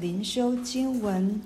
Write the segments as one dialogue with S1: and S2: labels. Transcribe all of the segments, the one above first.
S1: 灵修经文，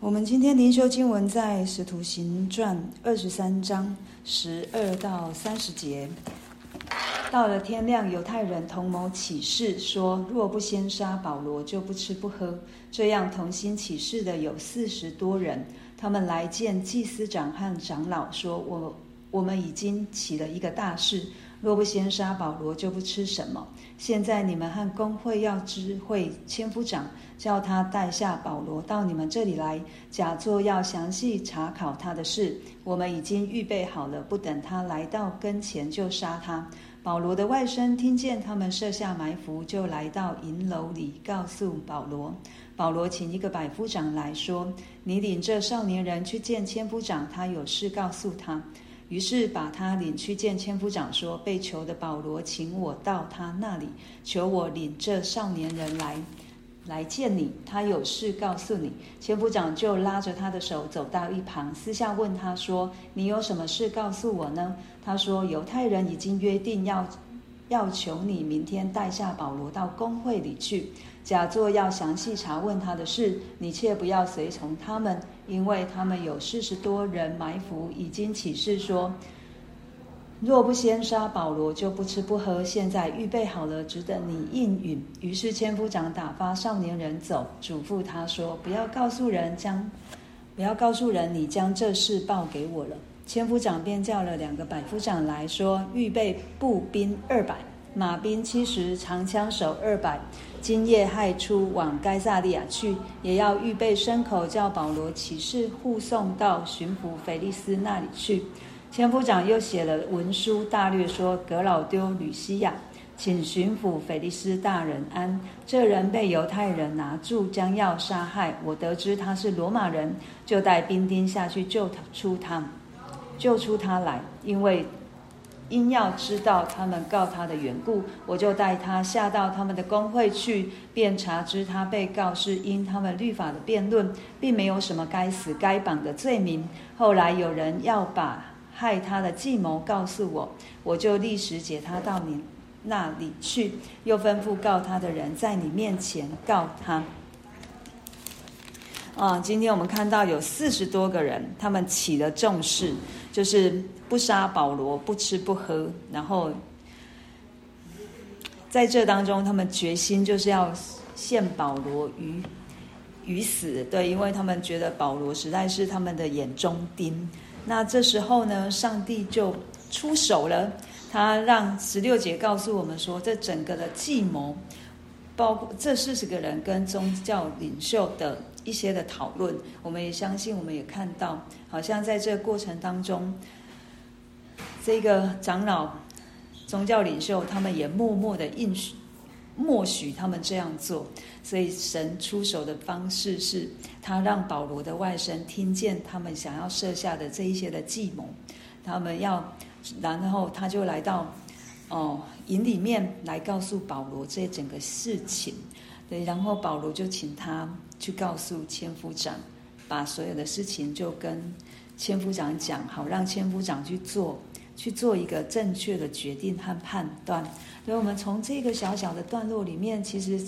S1: 我们今天灵修经文在《使徒行传》二十三章十二到三十节。到了天亮，犹太人同谋起誓，说若不先杀保罗，就不吃不喝。这样同心起誓的有四十多人，他们来见祭司长和长老，说：“我我们已经起了一个大事，若不先杀保罗，就不吃什么。现在你们和工会要知会千夫长，叫他带下保罗到你们这里来，假作要详细查考他的事。我们已经预备好了，不等他来到跟前就杀他。”保罗的外甥听见他们设下埋伏，就来到银楼里，告诉保罗。保罗请一个百夫长来说：“你领这少年人去见千夫长，他有事告诉他。”于是把他领去见千夫长，说：“被囚的保罗，请我到他那里，求我领这少年人来。”来见你，他有事告诉你。千夫长就拉着他的手走到一旁，私下问他说：“你有什么事告诉我呢？”他说：“犹太人已经约定要，要求你明天带下保罗到公会里去，假作要详细查问他的事。你切不要随从他们，因为他们有四十多人埋伏，已经起誓说。”若不先杀保罗，就不吃不喝。现在预备好了，只等你应允。于是千夫长打发少年人走，嘱咐他说：“不要告诉人将，不要告诉人你将这事报给我了。”千夫长便叫了两个百夫长来说：“预备步兵二百，马兵七十，长枪手二百。今夜亥初往该撒利亚去，也要预备牲口，叫保罗骑士护送到巡抚腓利斯那里去。”千夫长又写了文书，大略说：“格老丢吕西亚，请巡抚腓利斯大人安。这人被犹太人拿住，将要杀害。我得知他是罗马人，就带兵丁下去救出他，救出他来。因为因要知道他们告他的缘故，我就带他下到他们的公会去，便查知他被告是因他们律法的辩论，并没有什么该死该绑的罪名。后来有人要把。”害他的计谋告诉我，我就立时解他到你那里去，又吩咐告他的人在你面前告他。啊，今天我们看到有四十多个人，他们起了重誓，就是不杀保罗，不吃不喝，然后在这当中，他们决心就是要陷保罗于于死。对，因为他们觉得保罗实在是他们的眼中钉。那这时候呢，上帝就出手了。他让十六节告诉我们说，这整个的计谋，包括这四十个人跟宗教领袖的一些的讨论，我们也相信，我们也看到，好像在这过程当中，这个长老、宗教领袖他们也默默的应许。默许他们这样做，所以神出手的方式是，他让保罗的外甥听见他们想要设下的这一些的计谋，他们要，然后他就来到哦营里面来告诉保罗这整个事情，对，然后保罗就请他去告诉千夫长，把所有的事情就跟千夫长讲，好让千夫长去做。去做一个正确的决定和判断，所以我们从这个小小的段落里面，其实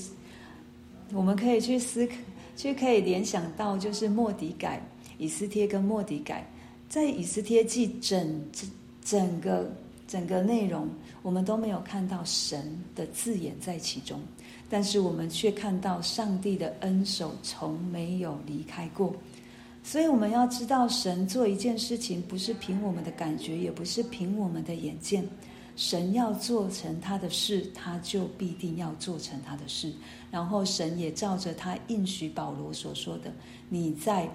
S1: 我们可以去思考，去可以联想到，就是莫迪改、以斯帖跟莫迪改，在以斯帖记整整个整个内容，我们都没有看到神的字眼在其中，但是我们却看到上帝的恩手从没有离开过。所以我们要知道，神做一件事情，不是凭我们的感觉，也不是凭我们的眼见。神要做成他的事，他就必定要做成他的事。然后神也照着他应许保罗所说的：“你在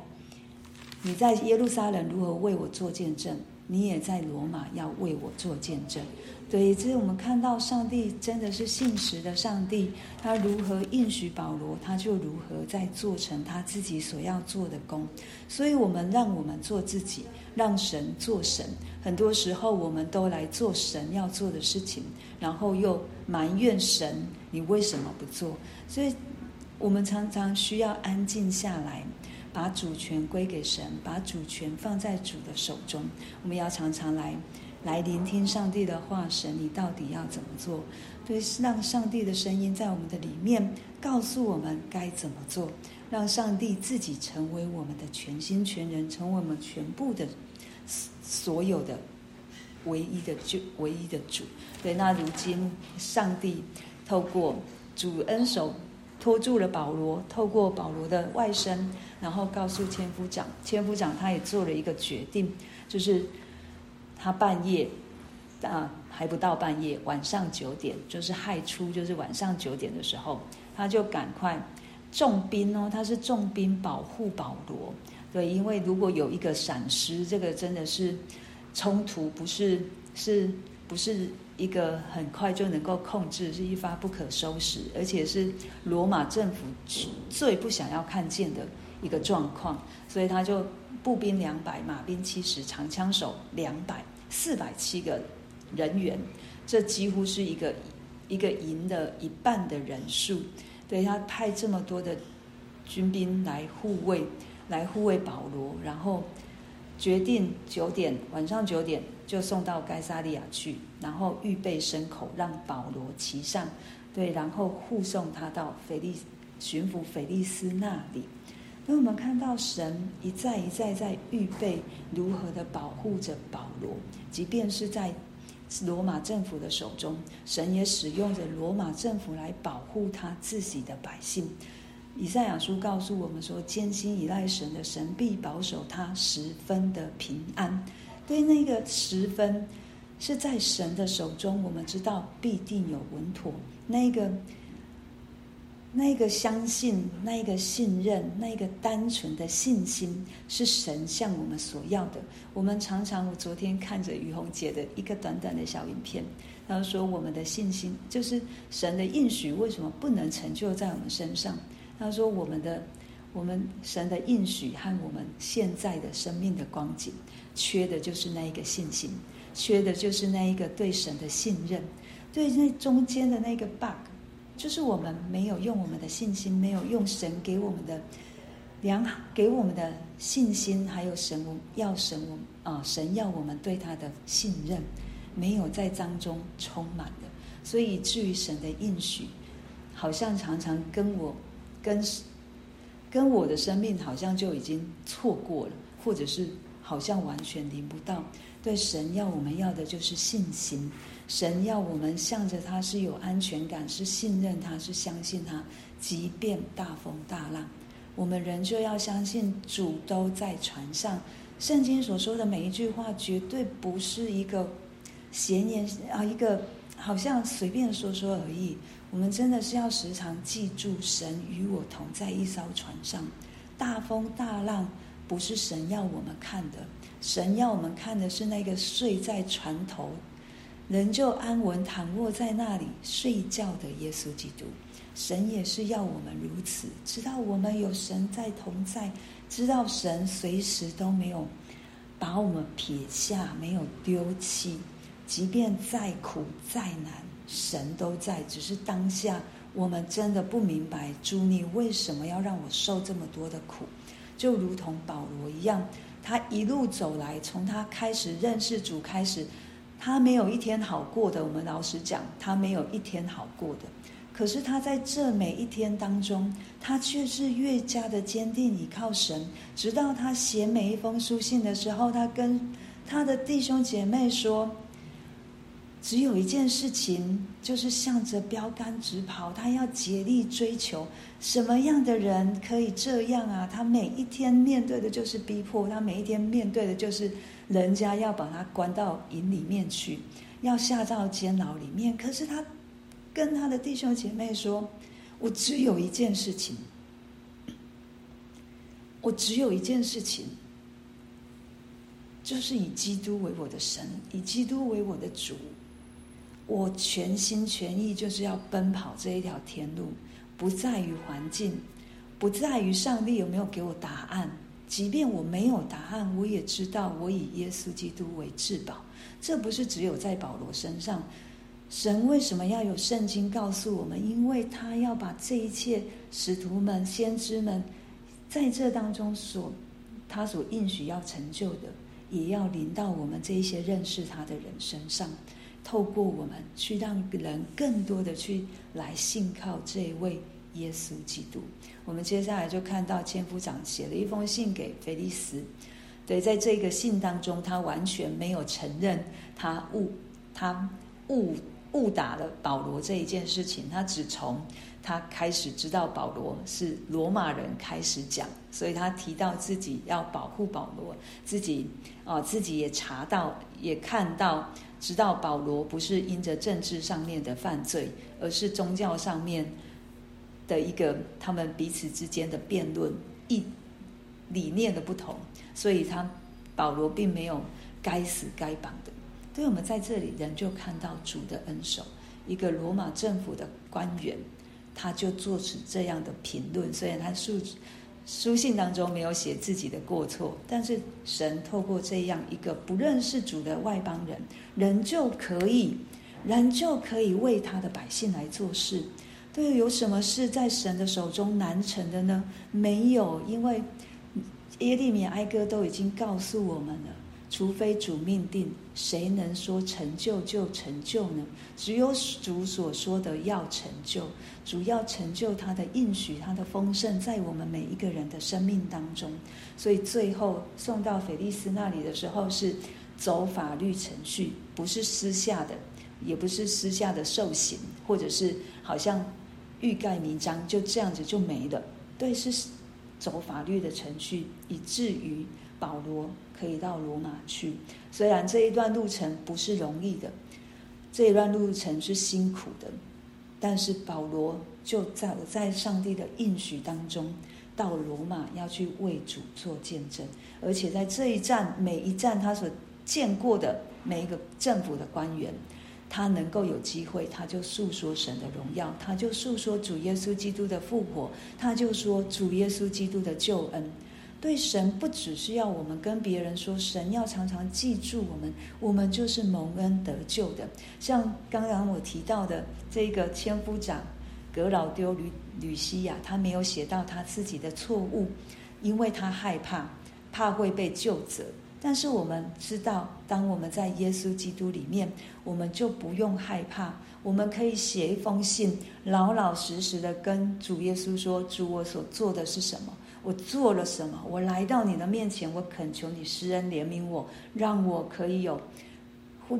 S1: 你在耶路撒冷如何为我做见证，你也在罗马要为我做见证。”对，这是我们看到上帝真的是信实的上帝，他如何应许保罗，他就如何在做成他自己所要做的工。所以，我们让我们做自己，让神做神。很多时候，我们都来做神要做的事情，然后又埋怨神，你为什么不做？所以，我们常常需要安静下来，把主权归给神，把主权放在主的手中。我们要常常来。来聆听上帝的话，神，你到底要怎么做？对，让上帝的声音在我们的里面告诉我们该怎么做，让上帝自己成为我们的全心全人，成为我们全部的所有的唯一的就、唯一的主。对，那如今上帝透过主恩手拖住了保罗，透过保罗的外甥，然后告诉千夫长，千夫长他也做了一个决定，就是他半夜啊。还不到半夜，晚上九点，就是亥初，就是晚上九点的时候，他就赶快重兵哦，他是重兵保护保罗。对，因为如果有一个闪失，这个真的是冲突，不是是不是一个很快就能够控制，是一发不可收拾，而且是罗马政府最不想要看见的一个状况，所以他就步兵两百，马兵七十，长枪手两百，四百七个。人员，这几乎是一个一个营的一半的人数。对，他派这么多的军兵来护卫，来护卫保罗，然后决定九点晚上九点就送到该撒利亚去，然后预备牲口让保罗骑上，对，然后护送他到腓利巡抚腓利斯那里。那我们看到神一再一再在预备如何的保护着保罗，即便是在。罗马政府的手中，神也使用着罗马政府来保护他自己的百姓。以赛亚书告诉我们说：“坚心依赖神的神必保守他十分的平安。”对，那个十分是在神的手中，我们知道必定有稳妥。那个。那个相信，那一个信任，那一个单纯的信心，是神向我们所要的。我们常常，我昨天看着于红姐的一个短短的小影片，她说我们的信心就是神的应许，为什么不能成就在我们身上？他说我们的，我们神的应许和我们现在的生命的光景，缺的就是那一个信心，缺的就是那一个对神的信任，对那中间的那个 bug。就是我们没有用我们的信心，没有用神给我们的良好，给我们的信心，还有神要神我啊、神要我们对他的信任，没有在当中充满的，所以至于神的应许，好像常常跟我跟跟我的生命好像就已经错过了，或者是好像完全临不到。对神要我们要的就是信心。神要我们向着他是有安全感，是信任他，是相信他。即便大风大浪，我们仍旧要相信主都在船上。圣经所说的每一句话，绝对不是一个闲言啊，一个好像随便说说而已。我们真的是要时常记住，神与我同在一艘船上。大风大浪不是神要我们看的，神要我们看的是那个睡在船头。仍旧安稳躺卧在那里睡觉的耶稣基督，神也是要我们如此，知道我们有神在同在，知道神随时都没有把我们撇下，没有丢弃，即便再苦再难，神都在。只是当下我们真的不明白，主你为什么要让我受这么多的苦？就如同保罗一样，他一路走来，从他开始认识主开始。他没有一天好过的，我们老实讲，他没有一天好过的。可是他在这每一天当中，他却是越加的坚定依靠神。直到他写每一封书信的时候，他跟他的弟兄姐妹说：“只有一件事情，就是向着标杆直跑。他要竭力追求。什么样的人可以这样啊？他每一天面对的就是逼迫，他每一天面对的就是。”人家要把他关到营里面去，要下到监牢里面。可是他跟他的弟兄姐妹说：“我只有一件事情，我只有一件事情，就是以基督为我的神，以基督为我的主。我全心全意就是要奔跑这一条天路，不在于环境，不在于上帝有没有给我答案。”即便我没有答案，我也知道我以耶稣基督为至宝。这不是只有在保罗身上。神为什么要有圣经告诉我们？因为他要把这一切使徒们、先知们在这当中所他所应许要成就的，也要临到我们这一些认识他的人身上，透过我们去让人更多的去来信靠这一位耶稣基督。我们接下来就看到千夫长写了一封信给腓利斯，对，在这个信当中，他完全没有承认他误他误误打了保罗这一件事情，他只从。他开始知道保罗是罗马人开始讲，所以他提到自己要保护保罗，自己啊、哦、自己也查到也看到，知道保罗不是因着政治上面的犯罪，而是宗教上面的一个他们彼此之间的辩论一理念的不同，所以他保罗并没有该死该绑的。所以我们在这里人就看到主的恩手，一个罗马政府的官员。他就做出这样的评论，虽然他素质书信当中没有写自己的过错，但是神透过这样一个不认识主的外邦人，人就可以，人就可以为他的百姓来做事。对，有什么事在神的手中难成的呢？没有，因为耶利米哀歌都已经告诉我们了。除非主命定，谁能说成就就成就呢？只有主所说的要成就，主要成就他的应许，他的丰盛在我们每一个人的生命当中。所以最后送到菲利斯那里的时候，是走法律程序，不是私下的，也不是私下的受刑，或者是好像欲盖弥彰，就这样子就没了。对，是走法律的程序，以至于保罗。可以到罗马去，虽然这一段路程不是容易的，这一段路程是辛苦的，但是保罗就在在上帝的应许当中，到罗马要去为主做见证，而且在这一站每一站他所见过的每一个政府的官员，他能够有机会，他就诉说神的荣耀，他就诉说主耶稣基督的复活，他就说主耶稣基督的救恩。对神不只是要我们跟别人说，神要常常记住我们，我们就是蒙恩得救的。像刚刚我提到的这个千夫长革老丢吕吕西亚，他没有写到他自己的错误，因为他害怕，怕会被救责。但是我们知道，当我们在耶稣基督里面，我们就不用害怕，我们可以写一封信，老老实实的跟主耶稣说：“主，我所做的是什么？”我做了什么？我来到你的面前，我恳求你施恩怜悯我，让我可以有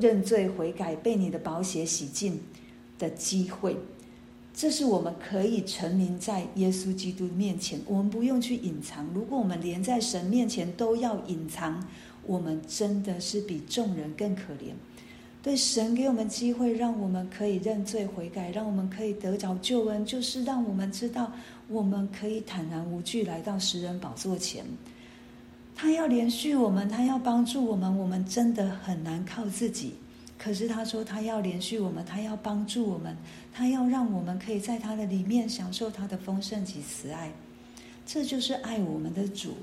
S1: 认罪悔改、被你的宝血洗净的机会。这是我们可以成名在耶稣基督面前，我们不用去隐藏。如果我们连在神面前都要隐藏，我们真的是比众人更可怜。对神给我们机会，让我们可以认罪悔改，让我们可以得着救恩，就是让我们知道。我们可以坦然无惧来到施恩宝座前，他要连续我们，他要帮助我们，我们真的很难靠自己。可是他说他要连续我们，他要帮助我们，他要让我们可以在他的里面享受他的丰盛及慈爱。这就是爱我们的主，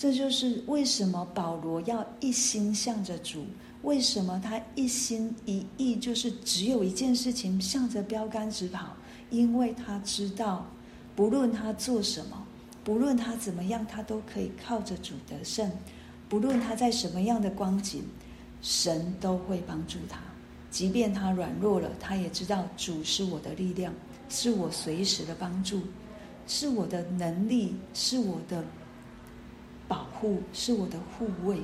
S1: 这就是为什么保罗要一心向着主，为什么他一心一意就是只有一件事情，向着标杆直跑，因为他知道。不论他做什么，不论他怎么样，他都可以靠着主得胜。不论他在什么样的光景，神都会帮助他。即便他软弱了，他也知道主是我的力量，是我随时的帮助，是我的能力，是我的保护，是我的护卫。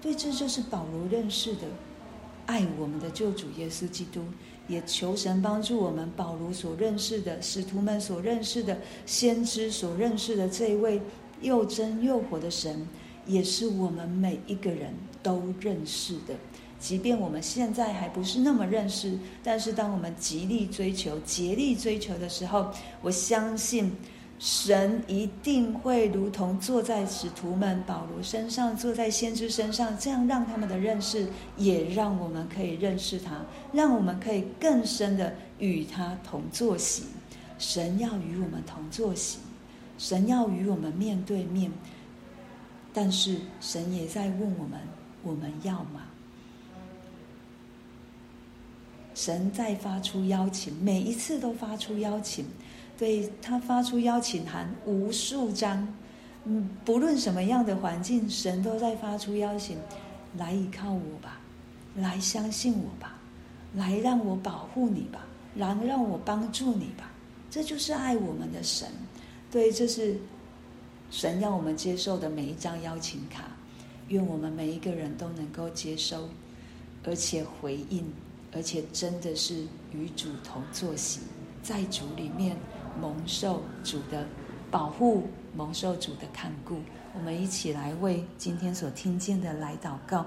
S1: 对，这就是保罗认识的爱我们的救主耶稣基督。也求神帮助我们，保罗所认识的使徒们所认识的先知所认识的这一位又真又活的神，也是我们每一个人都认识的。即便我们现在还不是那么认识，但是当我们极力追求、竭力追求的时候，我相信。神一定会如同坐在使徒们保罗身上，坐在先知身上，这样让他们的认识，也让我们可以认识他，让我们可以更深的与他同坐席。神要与我们同坐席，神要与我们面对面，但是神也在问我们：我们要吗？神在发出邀请，每一次都发出邀请。对，他发出邀请函无数张，嗯，不论什么样的环境，神都在发出邀请。来依靠我吧，来相信我吧，来让我保护你吧，来让我帮助你吧。这就是爱我们的神。对，这是神要我们接受的每一张邀请卡。愿我们每一个人都能够接收，而且回应，而且真的是与主同坐席，在主里面蒙受主的保护，蒙受主的看顾。我们一起来为今天所听见的来祷告。